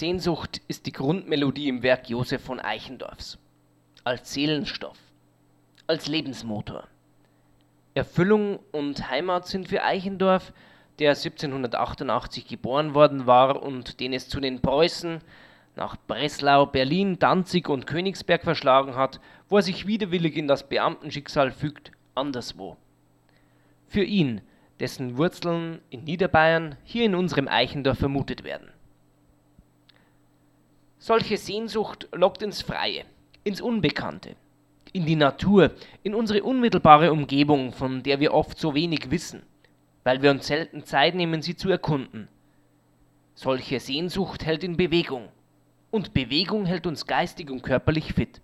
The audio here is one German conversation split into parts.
Sehnsucht ist die Grundmelodie im Werk Josef von Eichendorffs. Als Seelenstoff, als Lebensmotor. Erfüllung und Heimat sind für Eichendorff, der 1788 geboren worden war und den es zu den Preußen nach Breslau, Berlin, Danzig und Königsberg verschlagen hat, wo er sich widerwillig in das Beamtenschicksal fügt, anderswo. Für ihn, dessen Wurzeln in Niederbayern hier in unserem Eichendorff vermutet werden. Solche Sehnsucht lockt ins Freie, ins Unbekannte, in die Natur, in unsere unmittelbare Umgebung, von der wir oft so wenig wissen, weil wir uns selten Zeit nehmen, sie zu erkunden. Solche Sehnsucht hält in Bewegung, und Bewegung hält uns geistig und körperlich fit.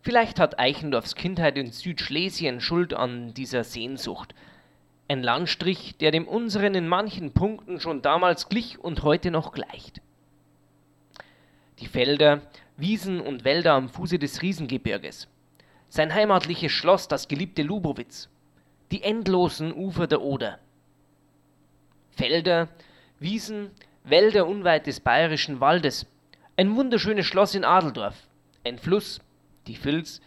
Vielleicht hat Eichendorffs Kindheit in Südschlesien Schuld an dieser Sehnsucht. Ein Landstrich, der dem unseren in manchen Punkten schon damals glich und heute noch gleicht die Felder, Wiesen und Wälder am Fuße des Riesengebirges, sein heimatliches Schloss, das geliebte Lubowitz, die endlosen Ufer der Oder. Felder, Wiesen, Wälder unweit des bayerischen Waldes, ein wunderschönes Schloss in Adeldorf, ein Fluss, die Vils,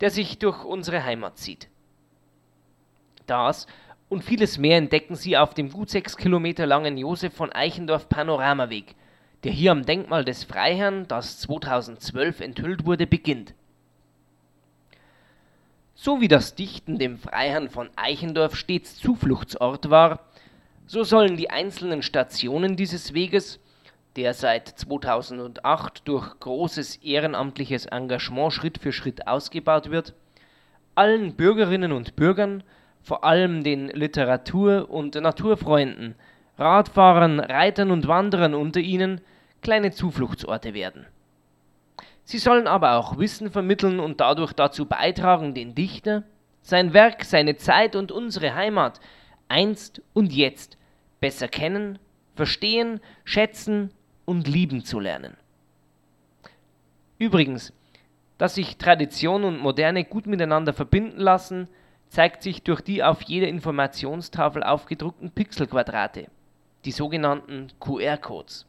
der sich durch unsere Heimat zieht. Das und vieles mehr entdecken Sie auf dem gut sechs Kilometer langen Josef von Eichendorff Panoramaweg, der hier am Denkmal des Freiherrn, das 2012 enthüllt wurde, beginnt. So wie das Dichten dem Freiherrn von Eichendorff stets Zufluchtsort war, so sollen die einzelnen Stationen dieses Weges, der seit 2008 durch großes ehrenamtliches Engagement Schritt für Schritt ausgebaut wird, allen Bürgerinnen und Bürgern, vor allem den Literatur- und Naturfreunden, Radfahrern, Reitern und Wanderern unter ihnen kleine Zufluchtsorte werden. Sie sollen aber auch Wissen vermitteln und dadurch dazu beitragen, den Dichter, sein Werk, seine Zeit und unsere Heimat einst und jetzt besser kennen, verstehen, schätzen und lieben zu lernen. Übrigens, dass sich Tradition und Moderne gut miteinander verbinden lassen, zeigt sich durch die auf jeder Informationstafel aufgedruckten Pixelquadrate, die sogenannten QR-Codes.